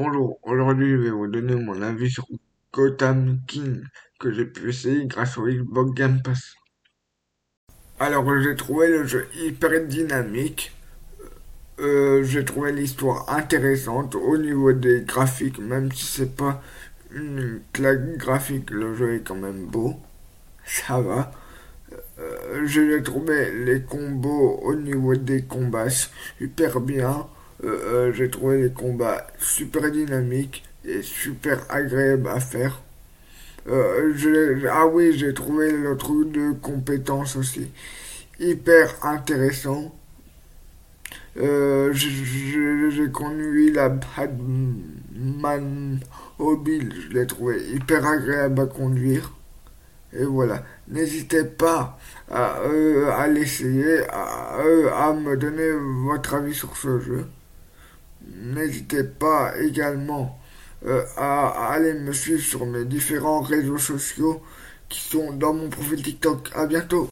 Bonjour, aujourd'hui je vais vous donner mon avis sur Gotham King que j'ai pu essayer grâce au Xbox Game Pass. Alors j'ai trouvé le jeu hyper dynamique, euh, j'ai trouvé l'histoire intéressante au niveau des graphiques, même si c'est pas une claque graphique, le jeu est quand même beau, ça va. Euh, j'ai trouvé les combos au niveau des combats super bien. Euh, euh, j'ai trouvé les combats super dynamiques et super agréables à faire. ah oui, j'ai trouvé le truc de compétences aussi hyper intéressant. j'ai conduit la Batman mobile, je l'ai trouvé hyper agréable à conduire. Et voilà, n'hésitez pas à, l'essayer, à me donner votre avis sur ce jeu. N'hésitez pas également euh, à, aller me suivre sur mes différents réseaux sociaux qui sont dans mon profil TikTok. À bientôt.